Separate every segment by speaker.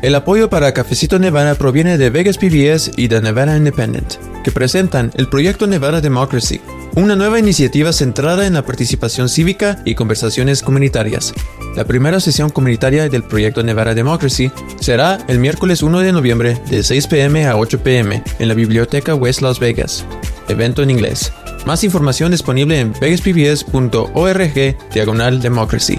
Speaker 1: El apoyo para Cafecito Nevada proviene de Vegas PBS y de Nevada Independent, que presentan el proyecto Nevada Democracy, una nueva iniciativa centrada en la participación cívica y conversaciones comunitarias. La primera sesión comunitaria del proyecto Nevada Democracy será el miércoles 1 de noviembre de 6 pm a 8 pm en la Biblioteca West Las Vegas. Evento en inglés. Más información disponible en vegaspbs.org diagonal democracy.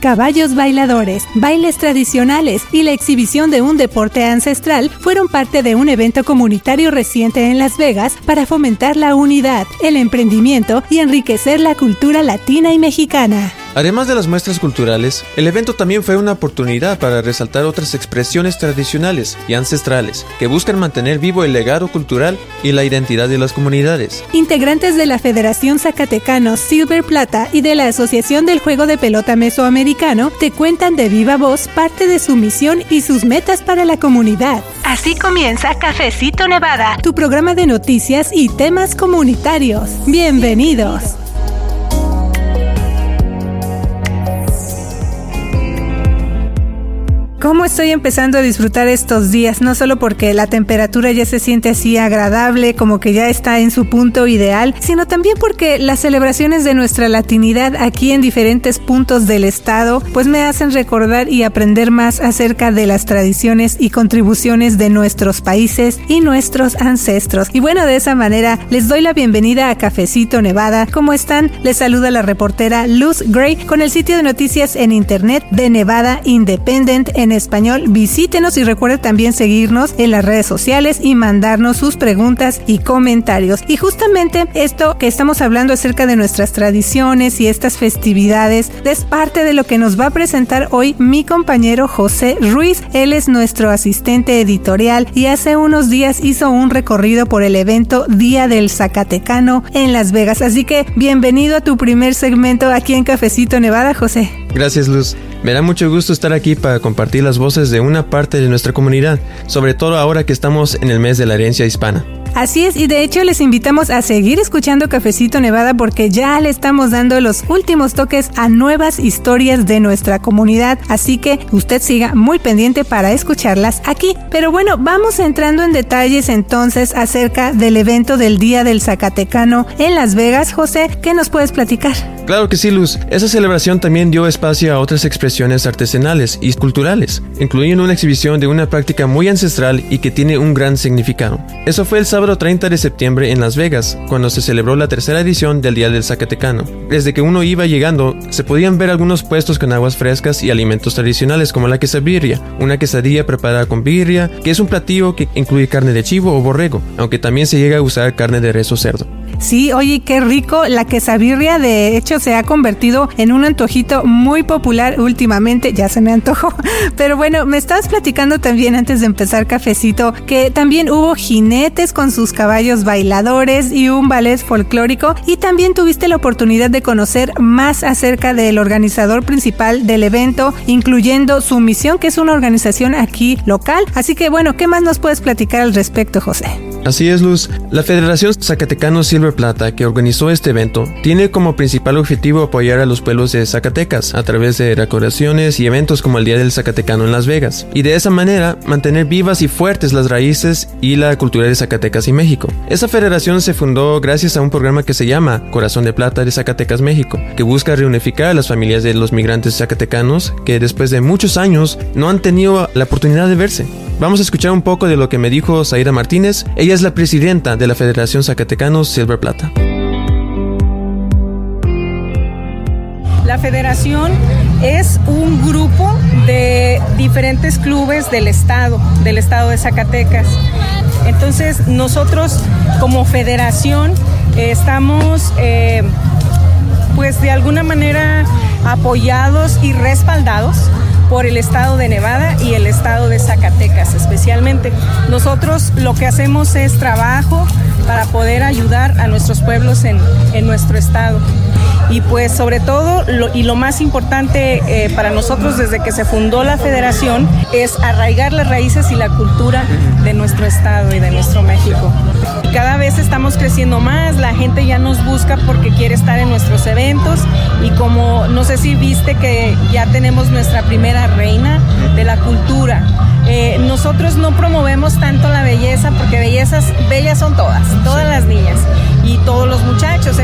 Speaker 2: Caballos bailadores, bailes tradicionales y la exhibición de un deporte ancestral fueron parte de un evento comunitario reciente en Las Vegas para fomentar la unidad, el emprendimiento y enriquecer la cultura latina y mexicana.
Speaker 1: Además de las muestras culturales, el evento también fue una oportunidad para resaltar otras expresiones tradicionales y ancestrales que buscan mantener vivo el legado cultural y la identidad de las comunidades.
Speaker 2: Integrantes de la Federación Zacatecano Silver Plata y de la Asociación del Juego de Pelota Mesoamericano te cuentan de viva voz parte de su misión y sus metas para la comunidad. Así comienza Cafecito Nevada, tu programa de noticias y temas comunitarios. Bienvenidos. ¿Cómo estoy empezando a disfrutar estos días? No solo porque la temperatura ya se siente así agradable, como que ya está en su punto ideal, sino también porque las celebraciones de nuestra latinidad aquí en diferentes puntos del estado, pues me hacen recordar y aprender más acerca de las tradiciones y contribuciones de nuestros países y nuestros ancestros. Y bueno, de esa manera les doy la bienvenida a Cafecito Nevada. ¿Cómo están? Les saluda la reportera Luz Gray con el sitio de noticias en internet de Nevada Independent en español, visítenos y recuerde también seguirnos en las redes sociales y mandarnos sus preguntas y comentarios. Y justamente esto que estamos hablando acerca de nuestras tradiciones y estas festividades es parte de lo que nos va a presentar hoy mi compañero José Ruiz. Él es nuestro asistente editorial y hace unos días hizo un recorrido por el evento Día del Zacatecano en Las Vegas. Así que bienvenido a tu primer segmento aquí en Cafecito Nevada, José.
Speaker 1: Gracias, Luz. Me da mucho gusto estar aquí para compartir las voces de una parte de nuestra comunidad, sobre todo ahora que estamos en el mes de la herencia hispana.
Speaker 2: Así es, y de hecho les invitamos a seguir escuchando Cafecito Nevada porque ya le estamos dando los últimos toques a nuevas historias de nuestra comunidad, así que usted siga muy pendiente para escucharlas aquí. Pero bueno, vamos entrando en detalles entonces acerca del evento del Día del Zacatecano en Las Vegas. José, ¿qué nos puedes platicar?
Speaker 1: Claro que sí, Luz. Esa celebración también dio espacio a otras expresiones artesanales y culturales, incluyendo una exhibición de una práctica muy ancestral y que tiene un gran significado. Eso fue el sábado 30 de septiembre en Las Vegas, cuando se celebró la tercera edición del Día del Zacatecano. Desde que uno iba llegando, se podían ver algunos puestos con aguas frescas y alimentos tradicionales como la quesabirria, una quesadilla preparada con birria, que es un platillo que incluye carne de chivo o borrego, aunque también se llega a usar carne de res o cerdo.
Speaker 2: Sí, oye, qué rico. La quesabirria, de hecho, se ha convertido en un antojito muy popular últimamente. Ya se me antojó. Pero bueno, me estabas platicando también antes de empezar cafecito que también hubo jinetes con sus caballos bailadores y un ballet folclórico. Y también tuviste la oportunidad de conocer más acerca del organizador principal del evento, incluyendo su misión, que es una organización aquí local. Así que bueno, ¿qué más nos puedes platicar al respecto, José?
Speaker 1: Así es, Luz. La Federación Zacatecano Silver Plata, que organizó este evento, tiene como principal objetivo apoyar a los pueblos de Zacatecas a través de decoraciones y eventos como el Día del Zacatecano en Las Vegas, y de esa manera mantener vivas y fuertes las raíces y la cultura de Zacatecas y México. Esa federación se fundó gracias a un programa que se llama Corazón de Plata de Zacatecas, México, que busca reunificar a las familias de los migrantes zacatecanos que después de muchos años no han tenido la oportunidad de verse. Vamos a escuchar un poco de lo que me dijo Zaira Martínez. Ella es la presidenta de la Federación Zacatecanos Silver Plata.
Speaker 3: La federación es un grupo de diferentes clubes del estado, del estado de Zacatecas. Entonces nosotros como federación eh, estamos eh, pues de alguna manera apoyados y respaldados por el estado de Nevada y el estado de Zacatecas especialmente. Nosotros lo que hacemos es trabajo para poder ayudar a nuestros pueblos en, en nuestro estado. Y pues sobre todo, lo, y lo más importante eh, para nosotros desde que se fundó la federación, es arraigar las raíces y la cultura de nuestro estado y de nuestro México. cada vez estamos creciendo más, la gente ya nos busca porque quiere estar en nuestros eventos y como no sé si viste que ya tenemos nuestra primera reina de la cultura. Eh, nosotros no promovemos tanto la belleza porque bellezas, bellas son todas, todas las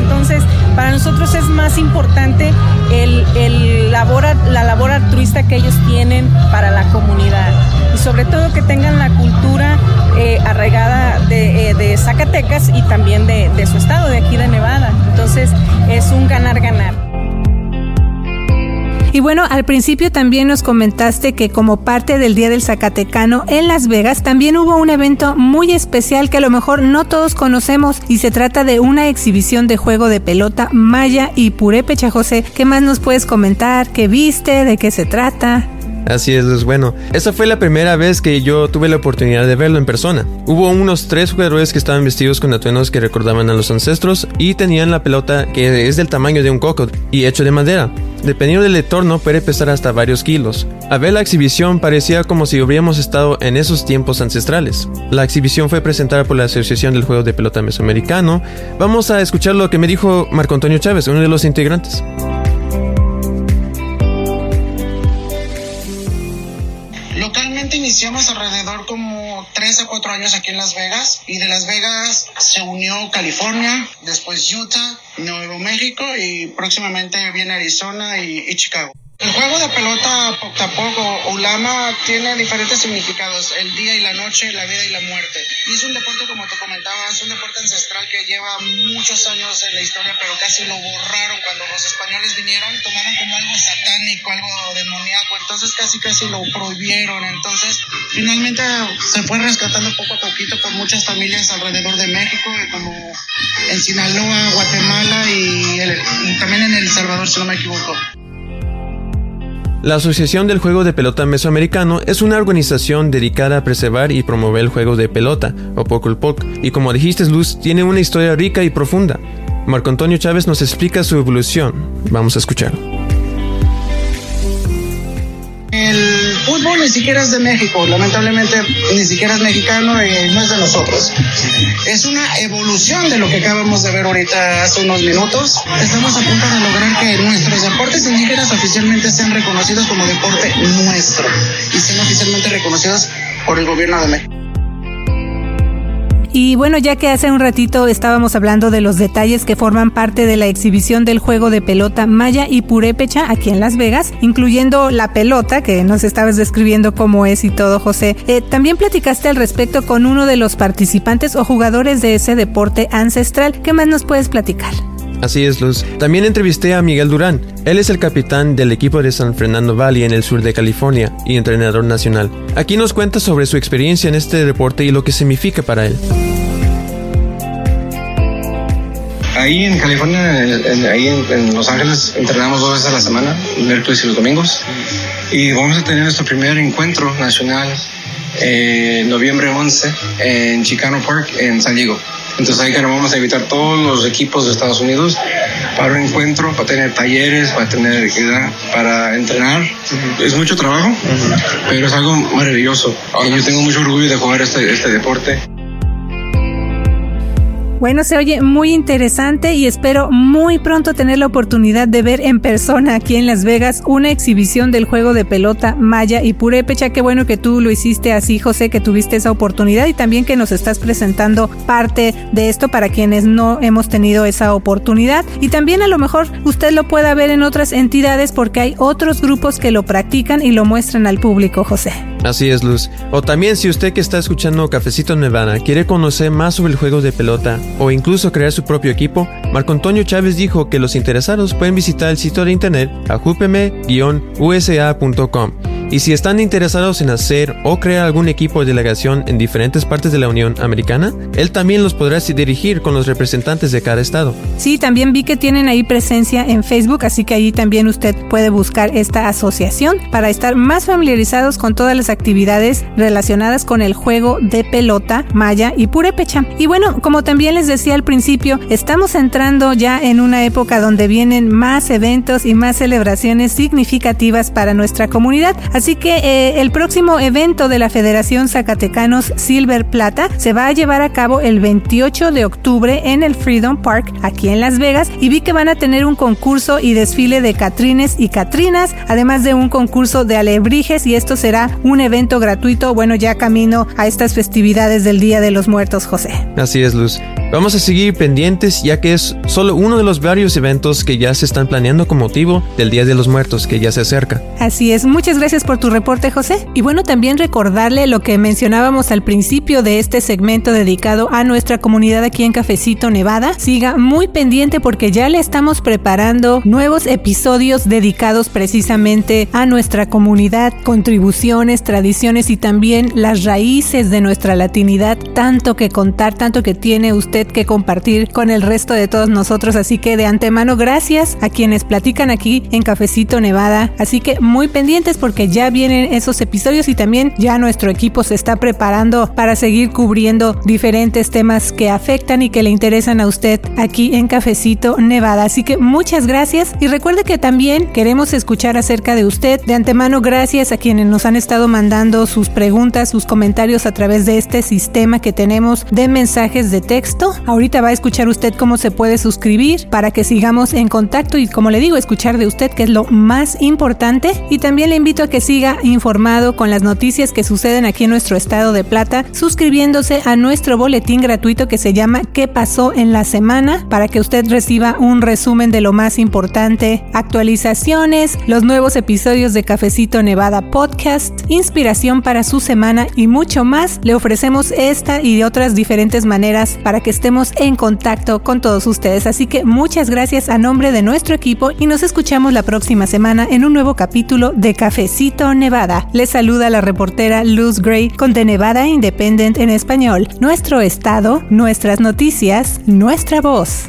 Speaker 3: Entonces, para nosotros es más importante el, el labor, la labor altruista que ellos tienen para la comunidad y sobre todo que tengan la cultura eh, arraigada de, eh, de, Zacatecas y también de, de su estado, de aquí de Nevada. Entonces, es un ganar-ganar.
Speaker 2: Y bueno, al principio también nos comentaste que como parte del Día del Zacatecano en Las Vegas también hubo un evento muy especial que a lo mejor no todos conocemos y se trata de una exhibición de juego de pelota maya y purépecha, José. ¿Qué más nos puedes comentar? ¿Qué viste? ¿De qué se trata?
Speaker 1: Así es, es bueno. Esa fue la primera vez que yo tuve la oportunidad de verlo en persona. Hubo unos tres jugadores que estaban vestidos con atuendos que recordaban a los ancestros y tenían la pelota que es del tamaño de un coco y hecho de madera. Dependiendo del entorno puede pesar hasta varios kilos. A ver la exhibición parecía como si hubiéramos estado en esos tiempos ancestrales. La exhibición fue presentada por la Asociación del Juego de Pelota Mesoamericano. Vamos a escuchar lo que me dijo Marco Antonio Chávez, uno de los integrantes.
Speaker 4: Iniciamos alrededor como 3 a 4 años aquí en Las Vegas y de Las Vegas se unió California, después Utah, Nuevo México y próximamente viene Arizona y, y Chicago. El juego de pelota poco a poco, Ulama, tiene diferentes significados, el día y la noche, la vida y la muerte. Y es un deporte, como te comentaba, es un deporte ancestral que lleva muchos años en la historia, pero casi lo borraron cuando los españoles vinieron, tomaron como algo satánico, algo demoníaco, entonces casi casi lo prohibieron. Entonces, finalmente se fue rescatando poco a poquito por muchas familias alrededor de México, como en Sinaloa, Guatemala y, y también en El Salvador, si no me equivoco.
Speaker 1: La Asociación del Juego de Pelota Mesoamericano es una organización dedicada a preservar y promover el juego de pelota, o Poc, y como dijiste Luz, tiene una historia rica y profunda. Marco Antonio Chávez nos explica su evolución. Vamos a escucharlo.
Speaker 4: Ni siquiera es de México, lamentablemente ni siquiera es mexicano y no es de nosotros. Es una evolución de lo que acabamos de ver ahorita hace unos minutos. Estamos a punto de lograr que nuestros deportes indígenas oficialmente sean reconocidos como deporte nuestro y sean oficialmente reconocidos por el gobierno de México.
Speaker 2: Y bueno, ya que hace un ratito estábamos hablando de los detalles que forman parte de la exhibición del juego de pelota Maya y Purépecha aquí en Las Vegas, incluyendo la pelota que nos estabas describiendo cómo es y todo, José, eh, también platicaste al respecto con uno de los participantes o jugadores de ese deporte ancestral. ¿Qué más nos puedes platicar?
Speaker 1: Así es, Luz. También entrevisté a Miguel Durán. Él es el capitán del equipo de San Fernando Valley en el sur de California y entrenador nacional. Aquí nos cuenta sobre su experiencia en este deporte y lo que significa para él.
Speaker 5: Ahí en California, ahí en, Los Ángeles, entrenamos dos veces a la semana, miércoles y los domingos. Y vamos a tener nuestro primer encuentro nacional eh, noviembre 11 en Chicano Park, en San Diego. Entonces ahí que vamos a invitar todos los equipos de Estados Unidos para un encuentro, para tener talleres, para tener para entrenar. Es mucho trabajo, pero es algo maravilloso. yo tengo mucho orgullo de jugar este, este deporte.
Speaker 2: Bueno, se oye muy interesante y espero muy pronto tener la oportunidad de ver en persona aquí en Las Vegas una exhibición del juego de pelota Maya y Purépecha. Qué bueno que tú lo hiciste así, José, que tuviste esa oportunidad y también que nos estás presentando parte de esto para quienes no hemos tenido esa oportunidad. Y también a lo mejor usted lo pueda ver en otras entidades porque hay otros grupos que lo practican y lo muestran al público, José.
Speaker 1: Así es, Luz. O también si usted que está escuchando Cafecito Nevada quiere conocer más sobre el juego de pelota o incluso crear su propio equipo, Marco Antonio Chávez dijo que los interesados pueden visitar el sitio de internet ajupeme-usa.com y si están interesados en hacer o crear algún equipo de delegación en diferentes partes de la Unión Americana, él también los podrá dirigir con los representantes de cada estado.
Speaker 2: Sí, también vi que tienen ahí presencia en Facebook, así que ahí también usted puede buscar esta asociación para estar más familiarizados con todas las actividades relacionadas con el juego de pelota, maya y purépecha. Y bueno, como también les decía al principio, estamos entrando ya en una época donde vienen más eventos y más celebraciones significativas para nuestra comunidad. Así que eh, el próximo evento de la Federación Zacatecanos Silver Plata se va a llevar a cabo el 28 de octubre en el Freedom Park, aquí en Las Vegas, y vi que van a tener un concurso y desfile de Catrines y Catrinas, además de un concurso de alebrijes, y esto será un evento gratuito, bueno, ya camino a estas festividades del Día de los Muertos, José.
Speaker 1: Así es, Luz. Vamos a seguir pendientes ya que es solo uno de los varios eventos que ya se están planeando con motivo del Día de los Muertos que ya se acerca.
Speaker 2: Así es, muchas gracias por tu reporte José. Y bueno, también recordarle lo que mencionábamos al principio de este segmento dedicado a nuestra comunidad aquí en Cafecito Nevada. Siga muy pendiente porque ya le estamos preparando nuevos episodios dedicados precisamente a nuestra comunidad, contribuciones, tradiciones y también las raíces de nuestra latinidad, tanto que contar, tanto que tiene usted que compartir con el resto de todos nosotros. Así que de antemano, gracias a quienes platican aquí en Cafecito Nevada. Así que muy pendientes porque ya vienen esos episodios y también ya nuestro equipo se está preparando para seguir cubriendo diferentes temas que afectan y que le interesan a usted aquí en Cafecito Nevada. Así que muchas gracias y recuerde que también queremos escuchar acerca de usted. De antemano, gracias a quienes nos han estado mandando sus preguntas, sus comentarios a través de este sistema que tenemos de mensajes de texto. Ahorita va a escuchar usted cómo se puede suscribir para que sigamos en contacto y como le digo, escuchar de usted que es lo más importante. Y también le invito a que siga informado con las noticias que suceden aquí en nuestro estado de Plata, suscribiéndose a nuestro boletín gratuito que se llama ¿Qué pasó en la semana? para que usted reciba un resumen de lo más importante, actualizaciones, los nuevos episodios de Cafecito Nevada Podcast, inspiración para su semana y mucho más. Le ofrecemos esta y de otras diferentes maneras para que estemos en contacto con todos ustedes. Así que muchas gracias a nombre de nuestro equipo y nos escuchamos la próxima semana en un nuevo capítulo de Cafecito Nevada. Les saluda la reportera Luz Gray con The Nevada Independent en español. Nuestro estado, nuestras noticias, nuestra voz.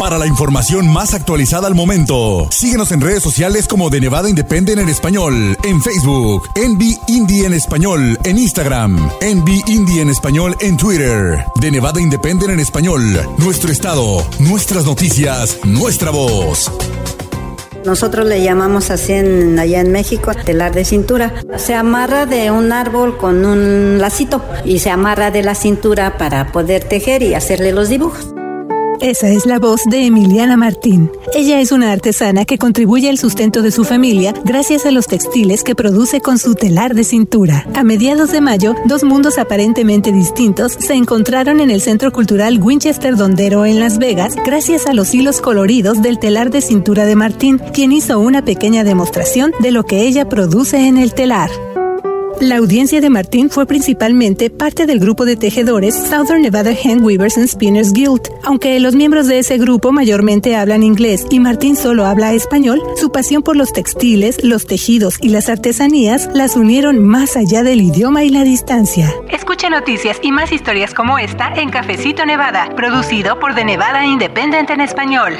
Speaker 6: para la información más actualizada al momento. Síguenos en redes sociales como de Nevada Independent en español, en Facebook, Envy Indie en español, en Instagram, Envy Indie en español en Twitter, de Nevada Independent en español, nuestro estado, nuestras noticias, nuestra voz.
Speaker 7: Nosotros le llamamos así en, allá en México telar de cintura. Se amarra de un árbol con un lacito y se amarra de la cintura para poder tejer y hacerle los dibujos.
Speaker 2: Esa es la voz de Emiliana Martín. Ella es una artesana que contribuye al sustento de su familia gracias a los textiles que produce con su telar de cintura. A mediados de mayo, dos mundos aparentemente distintos se encontraron en el Centro Cultural Winchester Dondero en Las Vegas gracias a los hilos coloridos del telar de cintura de Martín, quien hizo una pequeña demostración de lo que ella produce en el telar. La audiencia de Martín fue principalmente parte del grupo de tejedores Southern Nevada Hand Weavers and Spinners Guild. Aunque los miembros de ese grupo mayormente hablan inglés y Martín solo habla español, su pasión por los textiles, los tejidos y las artesanías las unieron más allá del idioma y la distancia. Escucha noticias y más historias como esta en Cafecito Nevada, producido por The Nevada Independent en español.